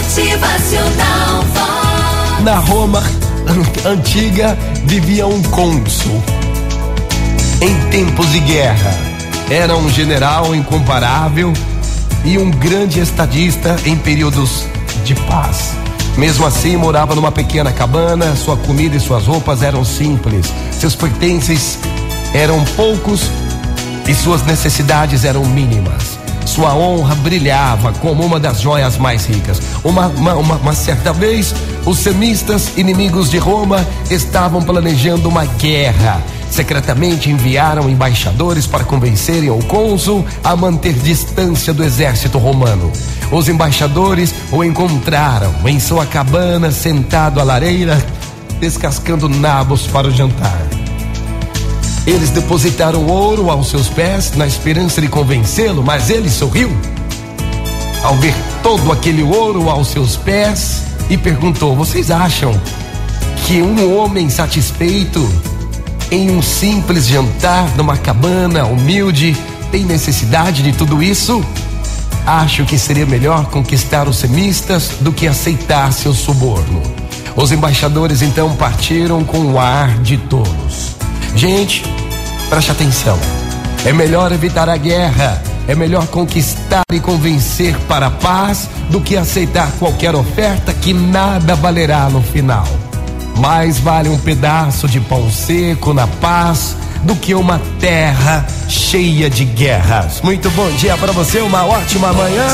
Motivacional. Na Roma antiga vivia um cônsul. Em tempos de guerra, era um general incomparável e um grande estadista em períodos de paz. Mesmo assim, morava numa pequena cabana, sua comida e suas roupas eram simples, seus pertences eram poucos e suas necessidades eram mínimas. Sua honra brilhava como uma das joias mais ricas. Uma, uma, uma, uma certa vez, os semistas, inimigos de Roma, estavam planejando uma guerra. Secretamente enviaram embaixadores para convencerem o cônsul a manter distância do exército romano. Os embaixadores o encontraram em sua cabana, sentado à lareira, descascando nabos para o jantar. Eles depositaram ouro aos seus pés na esperança de convencê-lo, mas ele sorriu ao ver todo aquele ouro aos seus pés e perguntou: Vocês acham que um homem satisfeito em um simples jantar numa cabana humilde tem necessidade de tudo isso? Acho que seria melhor conquistar os semistas do que aceitar seu suborno. Os embaixadores então partiram com o ar de tolos. Gente, preste atenção. É melhor evitar a guerra, é melhor conquistar e convencer para a paz do que aceitar qualquer oferta que nada valerá no final. Mais vale um pedaço de pão seco na paz do que uma terra cheia de guerras. Muito bom dia para você, uma ótima manhã.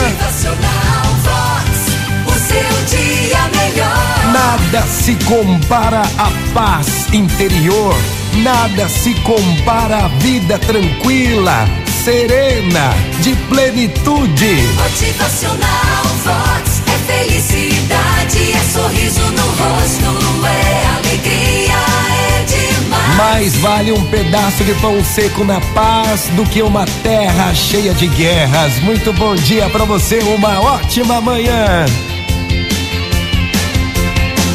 Nada se compara à paz interior, nada se compara à vida tranquila, serena, de plenitude. Motivacional Vox. É felicidade, é sorriso no rosto, é alegria, é demais. Mais vale um pedaço de pão seco na paz do que uma terra cheia de guerras. Muito bom dia para você, uma ótima manhã.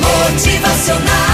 Motivacional.